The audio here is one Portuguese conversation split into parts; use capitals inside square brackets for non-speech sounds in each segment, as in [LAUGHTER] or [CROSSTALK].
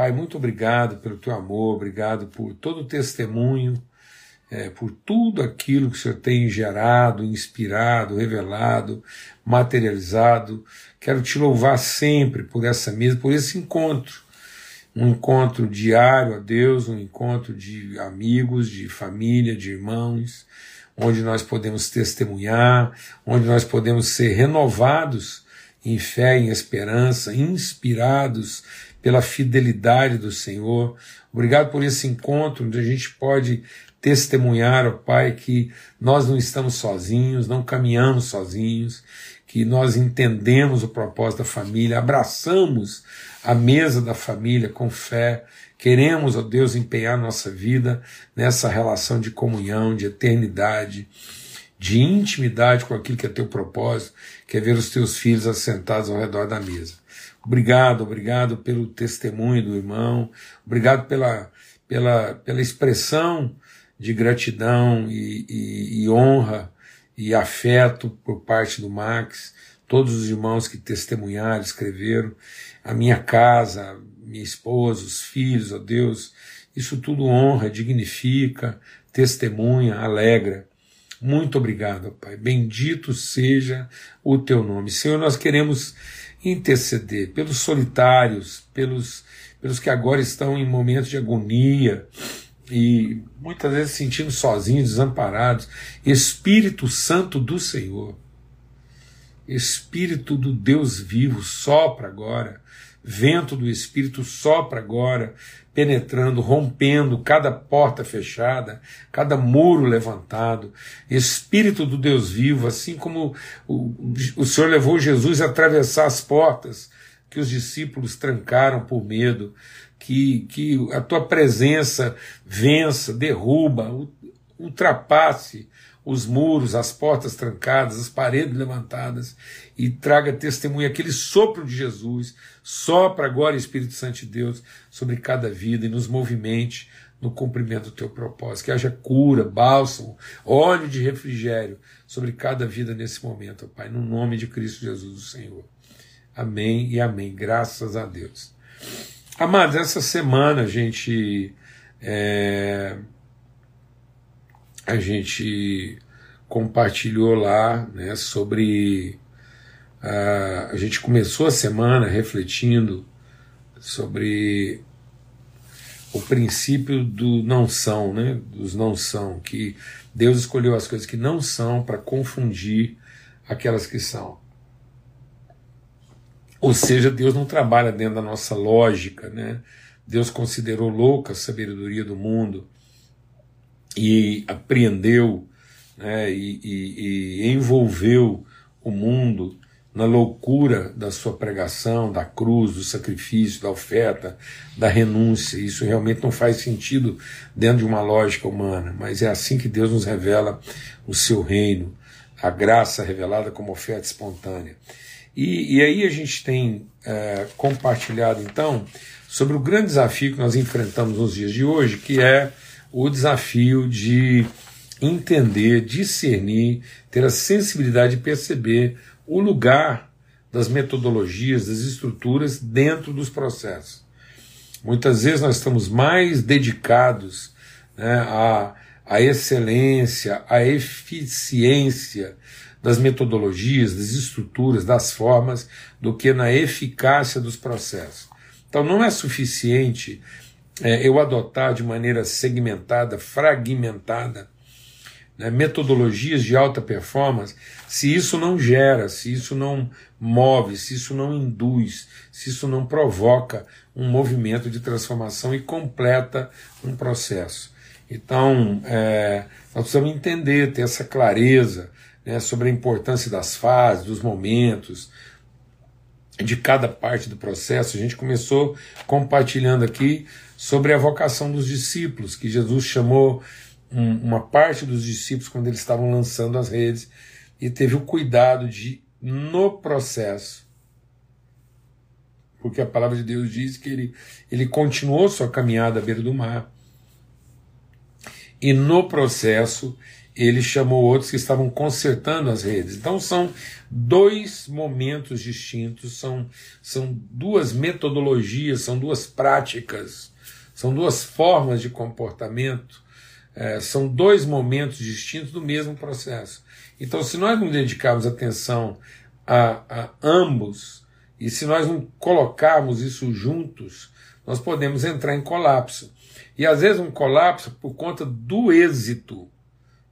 Pai, muito obrigado pelo teu amor, obrigado por todo o testemunho, é, por tudo aquilo que o Senhor tem gerado, inspirado, revelado, materializado. Quero te louvar sempre por essa mesa, por esse encontro. Um encontro diário a Deus, um encontro de amigos, de família, de irmãos, onde nós podemos testemunhar, onde nós podemos ser renovados em fé, em esperança, inspirados pela fidelidade do Senhor. Obrigado por esse encontro onde a gente pode testemunhar, ó Pai, que nós não estamos sozinhos, não caminhamos sozinhos, que nós entendemos o propósito da família, abraçamos a mesa da família com fé, queremos, ó Deus, empenhar nossa vida nessa relação de comunhão, de eternidade, de intimidade com aquilo que é teu propósito, que é ver os teus filhos assentados ao redor da mesa. Obrigado, obrigado pelo testemunho do irmão, obrigado pela, pela, pela expressão de gratidão e, e, e honra e afeto por parte do Max, todos os irmãos que testemunharam, escreveram, a minha casa, minha esposa, os filhos, ó Deus, isso tudo honra, dignifica, testemunha, alegra. Muito obrigado, Pai. Bendito seja o teu nome. Senhor, nós queremos interceder pelos solitários, pelos, pelos que agora estão em momentos de agonia, e muitas vezes sentindo sozinhos, desamparados. Espírito Santo do Senhor, Espírito do Deus vivo, sopra agora, vento do Espírito sopra agora, penetrando, rompendo cada porta fechada, cada muro levantado. Espírito do Deus vivo, assim como o, o Senhor levou Jesus a atravessar as portas que os discípulos trancaram por medo que, que a tua presença vença, derruba, ultrapasse os muros, as portas trancadas, as paredes levantadas e traga testemunho aquele sopro de Jesus. Sopra agora, Espírito Santo de Deus, sobre cada vida e nos movimente no cumprimento do teu propósito. Que haja cura, bálsamo, óleo de refrigério sobre cada vida nesse momento, Pai, no nome de Cristo Jesus, o Senhor. Amém e amém. Graças a Deus. Amados, essa semana a gente é, a gente compartilhou lá né, sobre a, a gente começou a semana refletindo sobre o princípio do não são, né, dos não são, que Deus escolheu as coisas que não são para confundir aquelas que são. Ou seja, Deus não trabalha dentro da nossa lógica, né? Deus considerou louca a sabedoria do mundo e apreendeu né, e, e, e envolveu o mundo na loucura da sua pregação, da cruz, do sacrifício, da oferta, da renúncia. Isso realmente não faz sentido dentro de uma lógica humana, mas é assim que Deus nos revela o seu reino, a graça revelada como oferta espontânea. E, e aí a gente tem é, compartilhado então sobre o grande desafio que nós enfrentamos nos dias de hoje, que é o desafio de entender, discernir, ter a sensibilidade de perceber o lugar das metodologias, das estruturas dentro dos processos. Muitas vezes nós estamos mais dedicados né, à, à excelência, à eficiência das metodologias, das estruturas, das formas, do que na eficácia dos processos. Então não é suficiente é, eu adotar de maneira segmentada, fragmentada, né, metodologias de alta performance, se isso não gera, se isso não move, se isso não induz, se isso não provoca um movimento de transformação e completa um processo. Então, é, nós precisamos entender, ter essa clareza né, sobre a importância das fases, dos momentos, de cada parte do processo. A gente começou compartilhando aqui sobre a vocação dos discípulos, que Jesus chamou um, uma parte dos discípulos quando eles estavam lançando as redes e teve o cuidado de, no processo, porque a palavra de Deus diz que ele, ele continuou sua caminhada à beira do mar, e no processo ele chamou outros que estavam consertando as redes. Então são dois momentos distintos, são, são duas metodologias, são duas práticas, são duas formas de comportamento, é, são dois momentos distintos do mesmo processo. Então, se nós não dedicarmos atenção a, a ambos, e se nós não colocarmos isso juntos, nós podemos entrar em colapso. E às vezes um colapso por conta do êxito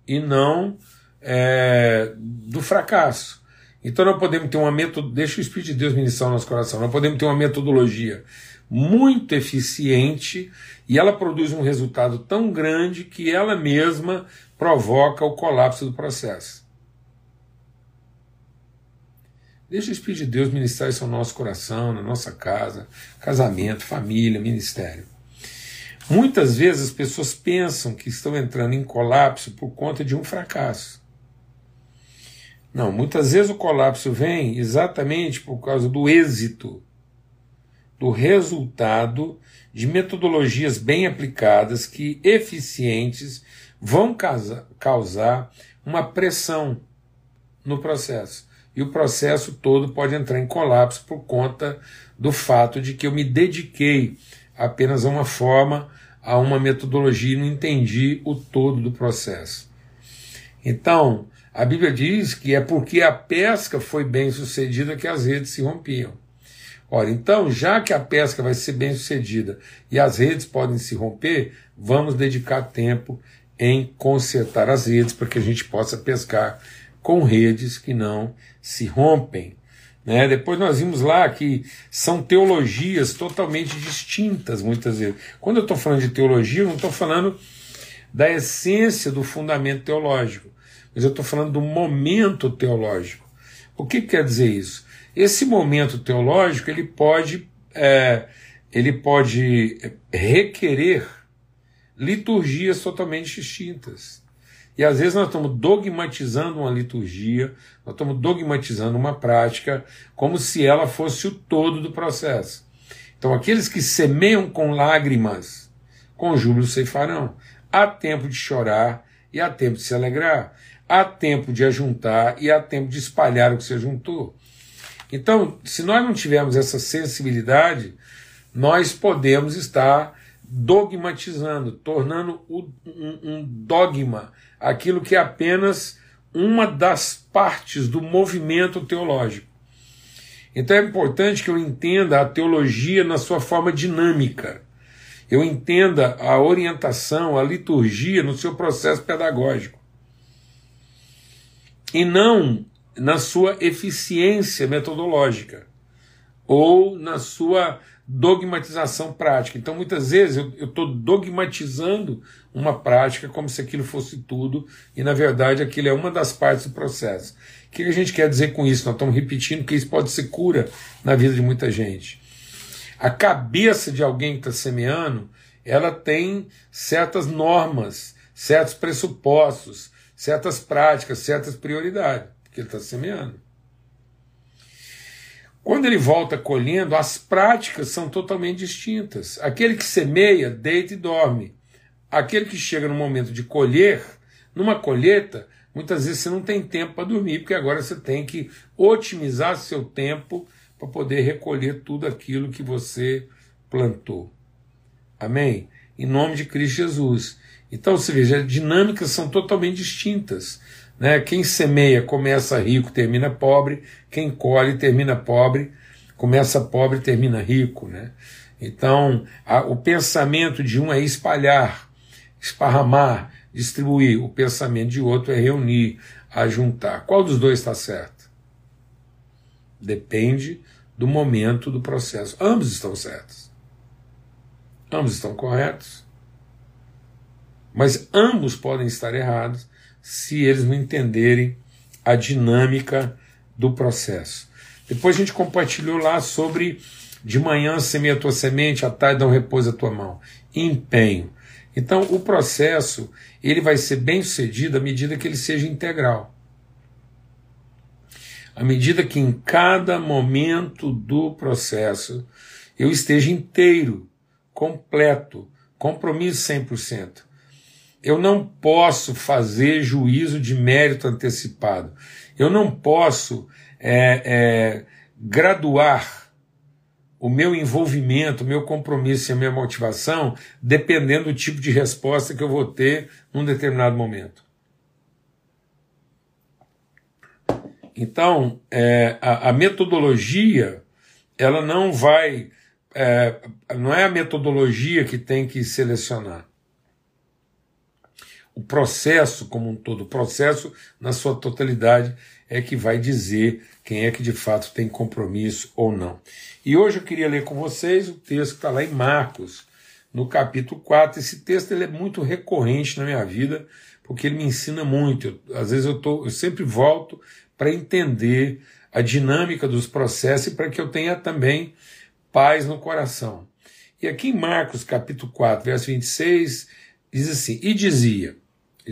e não é, do fracasso. Então nós podemos ter uma metodologia, deixa o Espírito de Deus ministrar o nosso coração, nós podemos ter uma metodologia muito eficiente e ela produz um resultado tão grande que ela mesma provoca o colapso do processo. Deixa o Espírito de Deus ministrar isso ao nosso coração, na nossa casa, casamento, família, ministério. Muitas vezes as pessoas pensam que estão entrando em colapso por conta de um fracasso. Não, muitas vezes o colapso vem exatamente por causa do êxito, do resultado de metodologias bem aplicadas que eficientes vão causar uma pressão no processo. E o processo todo pode entrar em colapso por conta do fato de que eu me dediquei apenas a uma forma a uma metodologia e não entendi o todo do processo. Então, a Bíblia diz que é porque a pesca foi bem sucedida que as redes se rompiam. Ora, então, já que a pesca vai ser bem sucedida e as redes podem se romper, vamos dedicar tempo em consertar as redes para que a gente possa pescar com redes que não se rompem. Né? Depois nós vimos lá que são teologias totalmente distintas, muitas vezes. Quando eu estou falando de teologia, eu não estou falando da essência do fundamento teológico, mas eu estou falando do momento teológico. O que quer dizer isso? Esse momento teológico ele pode, é, ele pode requerer liturgias totalmente distintas. E às vezes nós estamos dogmatizando uma liturgia, nós estamos dogmatizando uma prática, como se ela fosse o todo do processo. Então, aqueles que semeiam com lágrimas, com júbilo ceifarão. Há tempo de chorar e há tempo de se alegrar. Há tempo de ajuntar e há tempo de espalhar o que se ajuntou. Então, se nós não tivermos essa sensibilidade, nós podemos estar dogmatizando, tornando um dogma aquilo que é apenas uma das partes do movimento teológico. Então é importante que eu entenda a teologia na sua forma dinâmica. Eu entenda a orientação, a liturgia no seu processo pedagógico. E não na sua eficiência metodológica ou na sua dogmatização prática. Então, muitas vezes eu estou dogmatizando uma prática como se aquilo fosse tudo, e na verdade aquilo é uma das partes do processo. O que a gente quer dizer com isso? Nós estamos repetindo que isso pode ser cura na vida de muita gente. A cabeça de alguém que está semeando, ela tem certas normas, certos pressupostos, certas práticas, certas prioridades, que ele está semeando. Quando ele volta colhendo, as práticas são totalmente distintas. Aquele que semeia, deita e dorme. Aquele que chega no momento de colher, numa colheita, muitas vezes você não tem tempo para dormir, porque agora você tem que otimizar seu tempo para poder recolher tudo aquilo que você plantou. Amém? Em nome de Cristo Jesus. Então, você veja, as dinâmicas são totalmente distintas. Né? Quem semeia começa rico, termina pobre, quem colhe termina pobre, começa pobre, termina rico. Né? Então, a, o pensamento de um é espalhar, esparramar, distribuir, o pensamento de outro é reunir, ajuntar. Qual dos dois está certo? Depende do momento do processo. Ambos estão certos. Ambos estão corretos. Mas ambos podem estar errados se eles não entenderem a dinâmica do processo. Depois a gente compartilhou lá sobre de manhã semeia a tua semente, à tarde um repouso à tua mão. Empenho. Então o processo ele vai ser bem sucedido à medida que ele seja integral. À medida que em cada momento do processo eu esteja inteiro, completo, compromisso 100%. Eu não posso fazer juízo de mérito antecipado. Eu não posso é, é, graduar o meu envolvimento, o meu compromisso e a minha motivação dependendo do tipo de resposta que eu vou ter num determinado momento. Então, é, a, a, metodologia, ela não vai. É, não é a metodologia que tem que selecionar. O processo como um todo, o processo na sua totalidade é que vai dizer quem é que de fato tem compromisso ou não. E hoje eu queria ler com vocês o texto que está lá em Marcos, no capítulo 4. Esse texto ele é muito recorrente na minha vida, porque ele me ensina muito. Eu, às vezes eu, tô, eu sempre volto para entender a dinâmica dos processos e para que eu tenha também paz no coração. E aqui em Marcos capítulo 4, verso 26, diz assim: E dizia,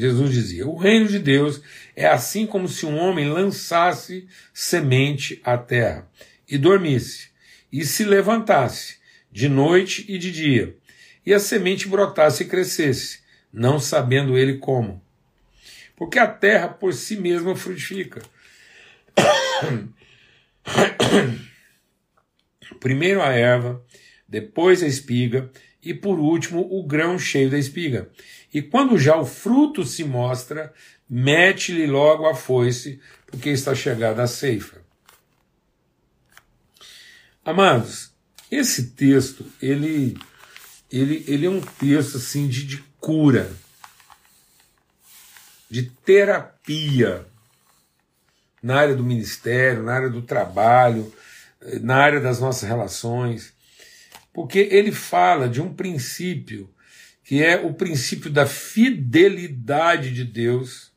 Jesus dizia: O reino de Deus é assim como se um homem lançasse semente à terra e dormisse, e se levantasse de noite e de dia, e a semente brotasse e crescesse, não sabendo ele como. Porque a terra por si mesma frutifica [COUGHS] Primeiro a erva, depois a espiga e por último o grão cheio da espiga. E quando já o fruto se mostra, mete-lhe logo a foice, porque está chegada a ceifa. Amados, esse texto, ele, ele, ele é um texto assim de, de cura, de terapia na área do ministério, na área do trabalho, na área das nossas relações, porque ele fala de um princípio que é o princípio da fidelidade de Deus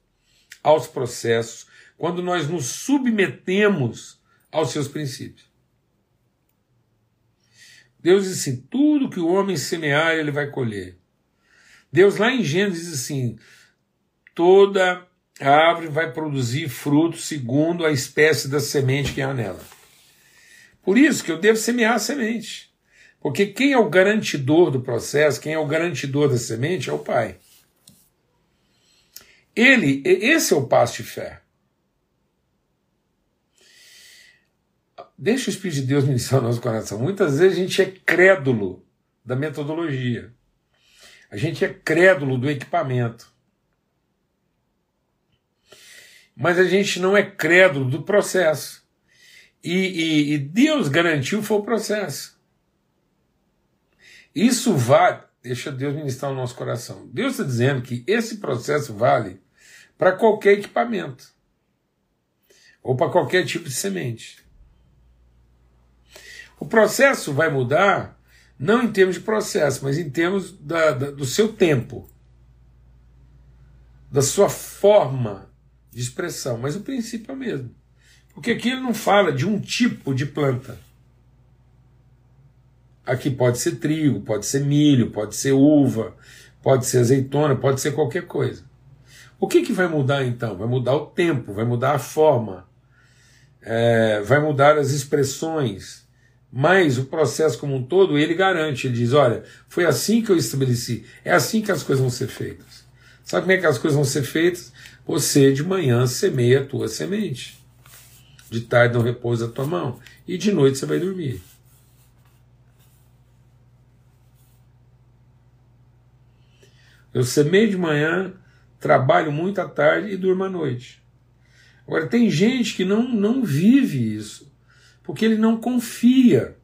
aos processos, quando nós nos submetemos aos seus princípios. Deus diz assim: tudo que o homem semear, ele vai colher. Deus lá em Gênesis diz assim: toda árvore vai produzir frutos segundo a espécie da semente que há nela. Por isso que eu devo semear a semente. Porque quem é o garantidor do processo, quem é o garantidor da semente é o Pai. Ele, esse é o passo de fé. Deixa o Espírito de Deus [LAUGHS] ministrar o nosso coração. Muitas vezes a gente é crédulo da metodologia. A gente é crédulo do equipamento mas a gente não é crédulo do processo. E, e, e Deus garantiu foi o processo. Isso vale, deixa Deus ministrar o nosso coração. Deus está dizendo que esse processo vale para qualquer equipamento ou para qualquer tipo de semente. O processo vai mudar não em termos de processo, mas em termos da, da, do seu tempo, da sua forma de expressão, mas o princípio é o mesmo. Porque aqui ele não fala de um tipo de planta. Aqui pode ser trigo, pode ser milho, pode ser uva, pode ser azeitona, pode ser qualquer coisa. O que, que vai mudar então? Vai mudar o tempo, vai mudar a forma, é, vai mudar as expressões, mas o processo como um todo ele garante, ele diz: olha, foi assim que eu estabeleci, é assim que as coisas vão ser feitas. Sabe como é que as coisas vão ser feitas? Você de manhã semeia a tua semente. De tarde não repousa a tua mão. E de noite você vai dormir. Eu semeio de manhã, trabalho muito à tarde e durmo à noite. Agora, tem gente que não, não vive isso, porque ele não confia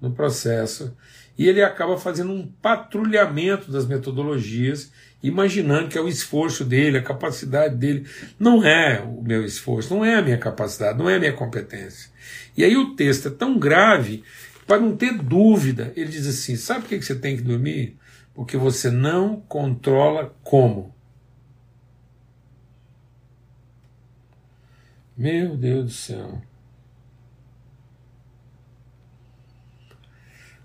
no processo e ele acaba fazendo um patrulhamento das metodologias imaginando que é o esforço dele, a capacidade dele. Não é o meu esforço, não é a minha capacidade, não é a minha competência. E aí o texto é tão grave, para não ter dúvida, ele diz assim: sabe por que você tem que dormir? Porque você não controla como. Meu Deus do céu.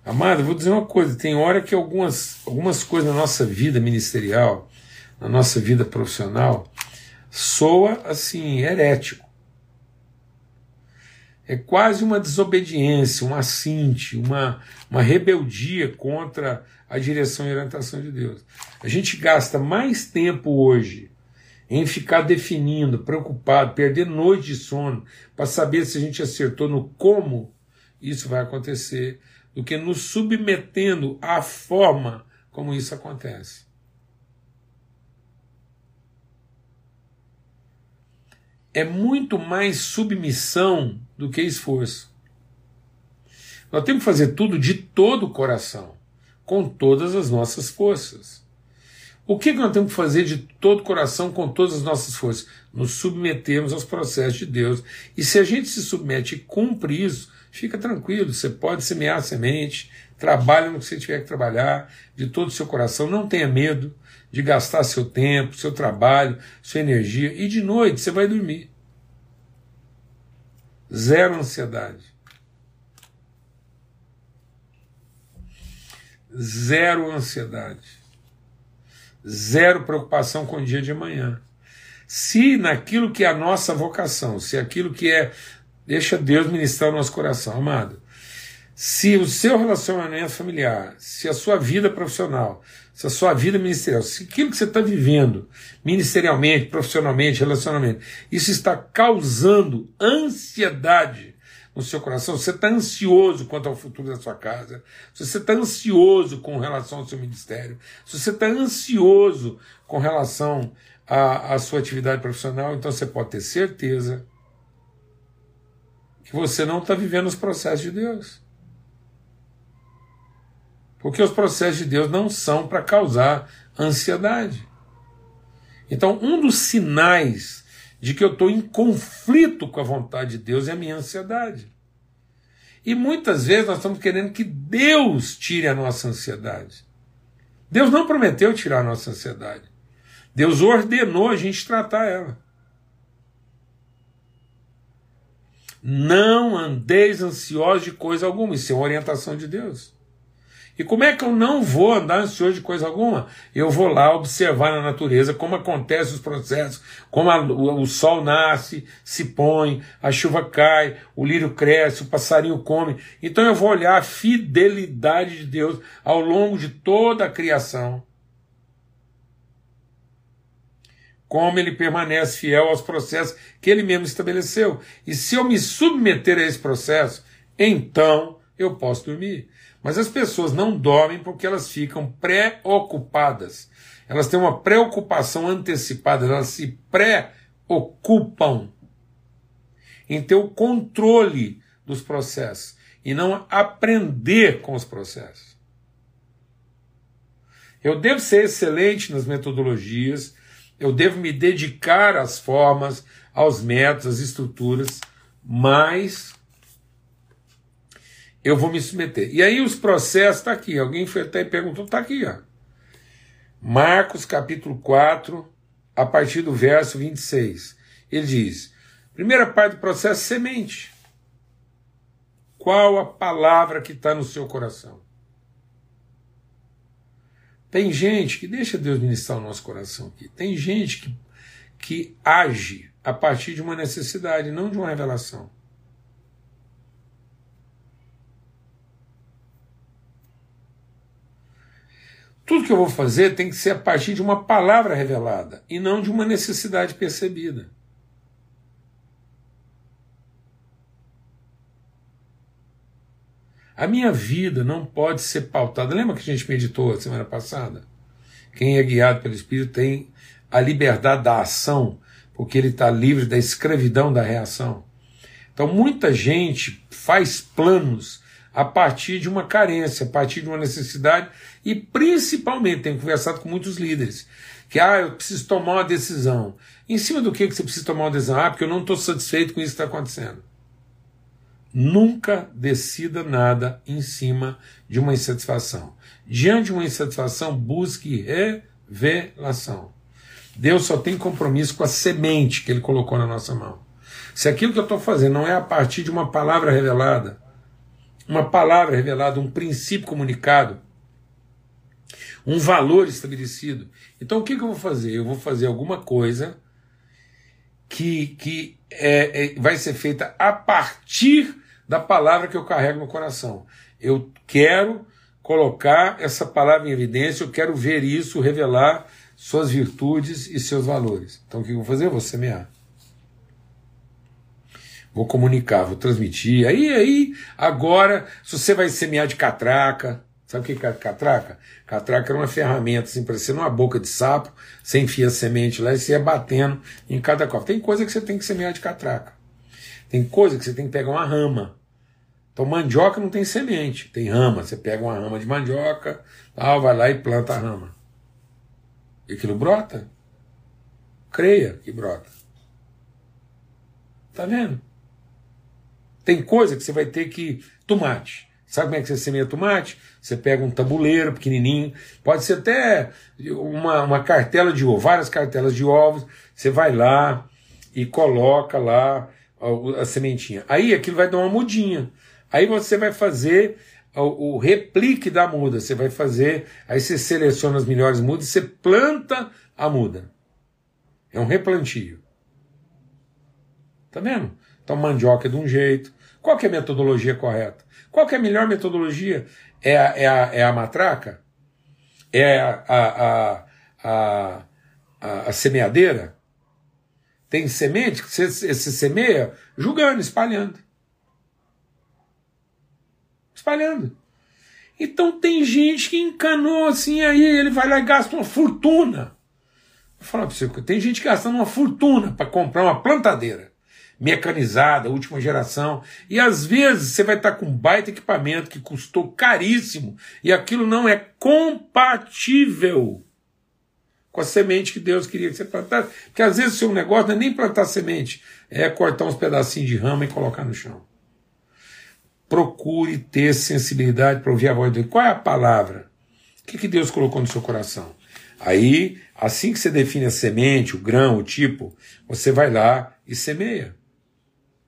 Amado, vou dizer uma coisa: tem hora que algumas, algumas coisas na nossa vida ministerial, na nossa vida profissional, soa assim, herético. É quase uma desobediência, um assinte, uma, uma rebeldia contra a direção e orientação de Deus. A gente gasta mais tempo hoje em ficar definindo, preocupado, perder noite de sono para saber se a gente acertou no como isso vai acontecer, do que nos submetendo à forma como isso acontece. É muito mais submissão do que esforço. Nós temos que fazer tudo de todo o coração, com todas as nossas forças. O que nós temos que fazer de todo o coração, com todas as nossas forças? Nos submetermos aos processos de Deus. E se a gente se submete e cumpre isso, fica tranquilo, você pode semear a semente, trabalha no que você tiver que trabalhar, de todo o seu coração, não tenha medo de gastar seu tempo, seu trabalho, sua energia, e de noite você vai dormir. Zero ansiedade. Zero ansiedade. Zero preocupação com o dia de amanhã. Se naquilo que é a nossa vocação, se aquilo que é. Deixa Deus ministrar o nosso coração, amado. Se o seu relacionamento familiar, se a sua vida profissional, se a sua vida ministerial, se aquilo que você está vivendo ministerialmente, profissionalmente, relacionamento, isso está causando ansiedade no seu coração, você está ansioso quanto ao futuro da sua casa, se você está ansioso com relação ao seu ministério, se você está ansioso com relação à, à sua atividade profissional, então você pode ter certeza que você não está vivendo os processos de Deus. Porque os processos de Deus não são para causar ansiedade. Então, um dos sinais de que eu estou em conflito com a vontade de Deus é a minha ansiedade. E muitas vezes nós estamos querendo que Deus tire a nossa ansiedade. Deus não prometeu tirar a nossa ansiedade. Deus ordenou a gente tratar ela. Não andeis ansiosos de coisa alguma, isso é uma orientação de Deus. E como é que eu não vou andar ansioso de coisa alguma? Eu vou lá observar na natureza como acontecem os processos, como a, o, o, sol nasce, se põe, a chuva cai, o lírio cresce, o passarinho come. Então eu vou olhar a fidelidade de Deus ao longo de toda a criação. Como ele permanece fiel aos processos que ele mesmo estabeleceu. E se eu me submeter a esse processo, então eu posso dormir. Mas as pessoas não dormem porque elas ficam preocupadas. Elas têm uma preocupação antecipada, elas se preocupam em ter o controle dos processos e não aprender com os processos. Eu devo ser excelente nas metodologias, eu devo me dedicar às formas, aos métodos, às estruturas, mas eu vou me submeter. E aí os processos está aqui. Alguém foi até e perguntou, está aqui, ó. Marcos capítulo 4, a partir do verso 26. Ele diz: primeira parte do processo, semente. Qual a palavra que está no seu coração? Tem gente que deixa Deus ministrar o nosso coração aqui. Tem gente que, que age a partir de uma necessidade, não de uma revelação. Tudo que eu vou fazer tem que ser a partir de uma palavra revelada e não de uma necessidade percebida. A minha vida não pode ser pautada. Lembra que a gente meditou semana passada? Quem é guiado pelo Espírito tem a liberdade da ação, porque ele está livre da escravidão da reação. Então, muita gente faz planos a partir de uma carência, a partir de uma necessidade, e principalmente tenho conversado com muitos líderes, que ah, eu preciso tomar uma decisão. Em cima do que, que você precisa tomar uma decisão? Ah, porque eu não estou satisfeito com isso que está acontecendo. Nunca decida nada em cima de uma insatisfação. Diante de uma insatisfação, busque revelação. Deus só tem compromisso com a semente que Ele colocou na nossa mão. Se aquilo que eu estou fazendo não é a partir de uma palavra revelada, uma palavra revelada, um princípio comunicado, um valor estabelecido. Então o que, que eu vou fazer? Eu vou fazer alguma coisa que, que é, é, vai ser feita a partir da palavra que eu carrego no coração. Eu quero colocar essa palavra em evidência, eu quero ver isso, revelar suas virtudes e seus valores. Então o que eu vou fazer? Eu vou semear. Vou comunicar, vou transmitir. Aí, aí, agora, se você vai semear de catraca, sabe o que é catraca? Catraca era uma ferramenta, assim, parecendo uma boca de sapo, você enfia semente lá e você ia batendo em cada copo. Tem coisa que você tem que semear de catraca. Tem coisa que você tem que pegar uma rama. Então mandioca não tem semente, tem rama. Você pega uma rama de mandioca, tal, vai lá e planta a rama. E aquilo brota. Creia que brota. Tá vendo? Tem coisa que você vai ter que. Tomate. Sabe como é que você semeia tomate? Você pega um tabuleiro pequenininho, pode ser até uma, uma cartela de ovo, várias cartelas de ovos. Você vai lá e coloca lá a, a sementinha. Aí aquilo vai dar uma mudinha. Aí você vai fazer o, o, replique da muda. Você vai fazer, aí você seleciona as melhores mudas e você planta a muda. É um replantio. Tá vendo? Então mandioca é de um jeito. Qual é a metodologia correta? Qual é a melhor metodologia? É a, é a, é a matraca? É a, a, a, a, a semeadeira? Tem semente que você, você semeia julgando, espalhando espalhando. Então tem gente que encanou assim, aí ele vai lá e gasta uma fortuna. Vou falar para você, tem gente gastando uma fortuna para comprar uma plantadeira mecanizada, última geração, e às vezes você vai estar com um baita equipamento que custou caríssimo e aquilo não é compatível com a semente que Deus queria que você plantasse, porque às vezes o seu negócio não é nem plantar semente, é cortar uns pedacinhos de rama e colocar no chão procure ter sensibilidade para ouvir a voz de Deus. Qual é a palavra? O que, que Deus colocou no seu coração? Aí, assim que você define a semente, o grão, o tipo, você vai lá e semeia.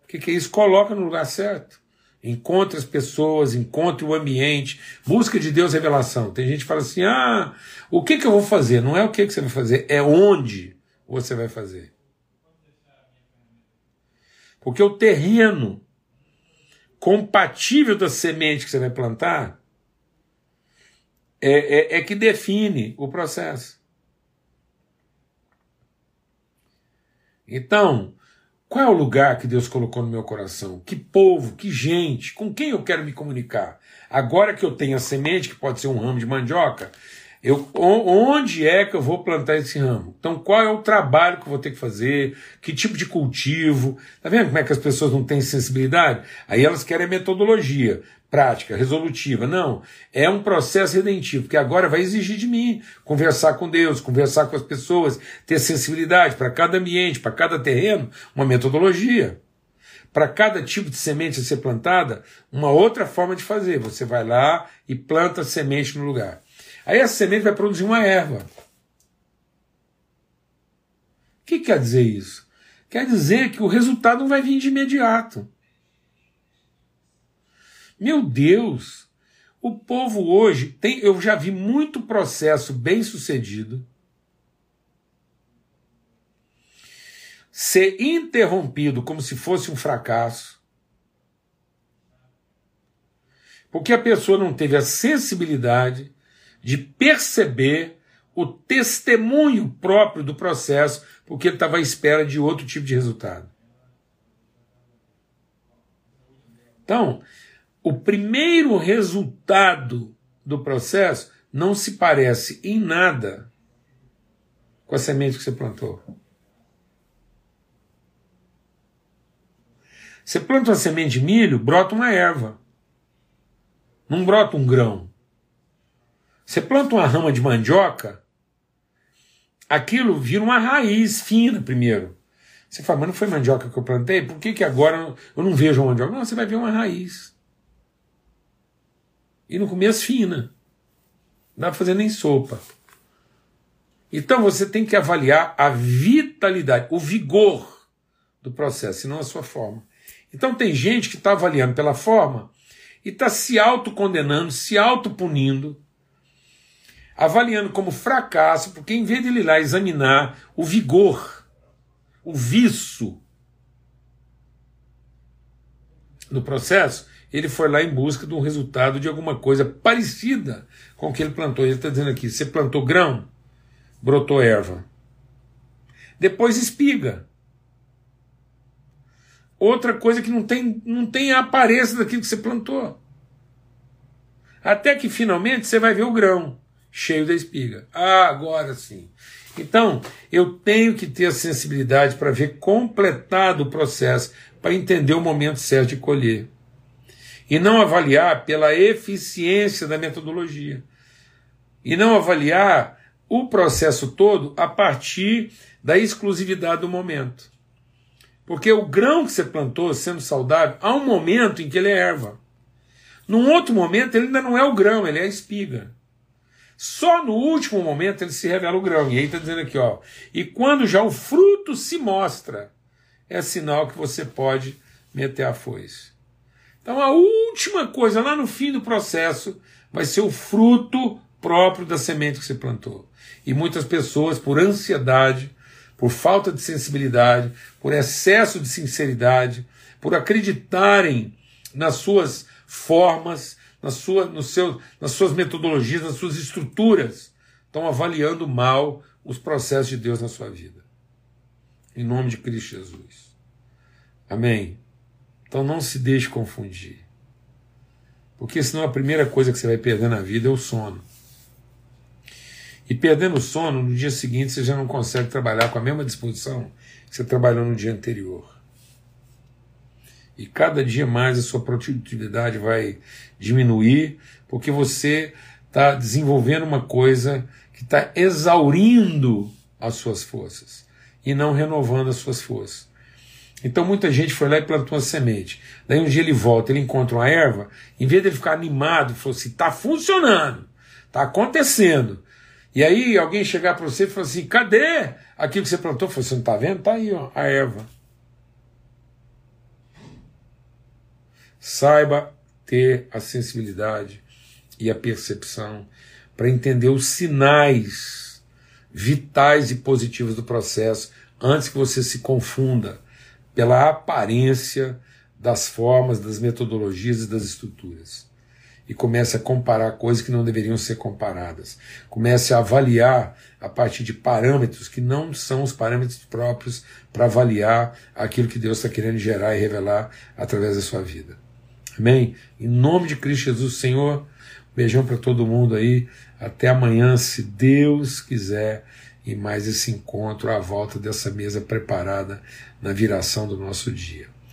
O que, que é isso? Coloca no lugar certo. Encontre as pessoas, encontre o ambiente, busca de Deus revelação. Tem gente que fala assim: ah, o que, que eu vou fazer? Não é o que, que você vai fazer, é onde você vai fazer. Porque o terreno compatível da semente que você vai plantar é, é, é que define o processo. Então, qual é o lugar que Deus colocou no meu coração? Que povo, que gente, com quem eu quero me comunicar? Agora que eu tenho a semente, que pode ser um ramo de mandioca, eu, onde é que eu vou plantar esse ramo? Então, qual é o trabalho que eu vou ter que fazer? Que tipo de cultivo? Tá vendo como é que as pessoas não têm sensibilidade? Aí elas querem metodologia, prática, resolutiva. Não, é um processo redentivo, que agora vai exigir de mim conversar com Deus, conversar com as pessoas, ter sensibilidade para cada ambiente, para cada terreno, uma metodologia. Para cada tipo de semente a ser plantada, uma outra forma de fazer. Você vai lá e planta a semente no lugar. Aí a semente vai produzir uma erva. O que quer dizer isso? Quer dizer que o resultado não vai vir de imediato. Meu Deus, o povo hoje tem, eu já vi muito processo bem sucedido ser interrompido como se fosse um fracasso. Porque a pessoa não teve a sensibilidade de perceber o testemunho próprio do processo, porque ele estava à espera de outro tipo de resultado. Então, o primeiro resultado do processo não se parece em nada com a semente que você plantou. Você planta uma semente de milho, brota uma erva. Não brota um grão. Você planta uma rama de mandioca, aquilo vira uma raiz fina primeiro. Você fala, mas não foi mandioca que eu plantei? Por que, que agora eu não vejo uma mandioca? Não, você vai ver uma raiz. E no começo fina. Não dá para fazer nem sopa. Então você tem que avaliar a vitalidade, o vigor do processo, e não a sua forma. Então tem gente que está avaliando pela forma e está se autocondenando, se autopunindo avaliando como fracasso, porque em vez de ele ir lá examinar o vigor, o viço no processo, ele foi lá em busca de um resultado de alguma coisa parecida com o que ele plantou. Ele está dizendo aqui: você plantou grão, brotou erva. Depois espiga. Outra coisa que não tem, não tem a aparência daquilo que você plantou. Até que finalmente você vai ver o grão cheio da espiga. Ah, agora sim. Então, eu tenho que ter a sensibilidade para ver completado o processo, para entender o momento certo de colher. E não avaliar pela eficiência da metodologia. E não avaliar o processo todo a partir da exclusividade do momento. Porque o grão que você plantou, sendo saudável, há um momento em que ele é erva. Num outro momento, ele ainda não é o grão, ele é a espiga. Só no último momento ele se revela o grão. E aí está dizendo aqui, ó. E quando já o fruto se mostra, é sinal que você pode meter a foice. Então a última coisa, lá no fim do processo, vai ser o fruto próprio da semente que você plantou. E muitas pessoas, por ansiedade, por falta de sensibilidade, por excesso de sinceridade, por acreditarem nas suas formas, na sua, no seu, nas suas metodologias, nas suas estruturas, estão avaliando mal os processos de Deus na sua vida. Em nome de Cristo Jesus. Amém? Então não se deixe confundir. Porque senão a primeira coisa que você vai perder na vida é o sono. E perdendo o sono, no dia seguinte você já não consegue trabalhar com a mesma disposição que você trabalhou no dia anterior. E cada dia mais a sua produtividade vai diminuir, porque você está desenvolvendo uma coisa que está exaurindo as suas forças e não renovando as suas forças. Então muita gente foi lá e plantou uma semente. Daí um dia ele volta, ele encontra uma erva, em vez de ele ficar animado, falou assim: está funcionando, está acontecendo. E aí alguém chegar para você e falar assim: cadê aquilo que você plantou? Você assim, não está vendo? Está aí ó, a erva. Saiba ter a sensibilidade e a percepção para entender os sinais vitais e positivos do processo antes que você se confunda pela aparência das formas, das metodologias e das estruturas. E comece a comparar coisas que não deveriam ser comparadas. Comece a avaliar a partir de parâmetros que não são os parâmetros próprios para avaliar aquilo que Deus está querendo gerar e revelar através da sua vida. Amém? Em nome de Cristo Jesus, Senhor. Beijão para todo mundo aí. Até amanhã, se Deus quiser. E mais esse encontro à volta dessa mesa preparada na viração do nosso dia.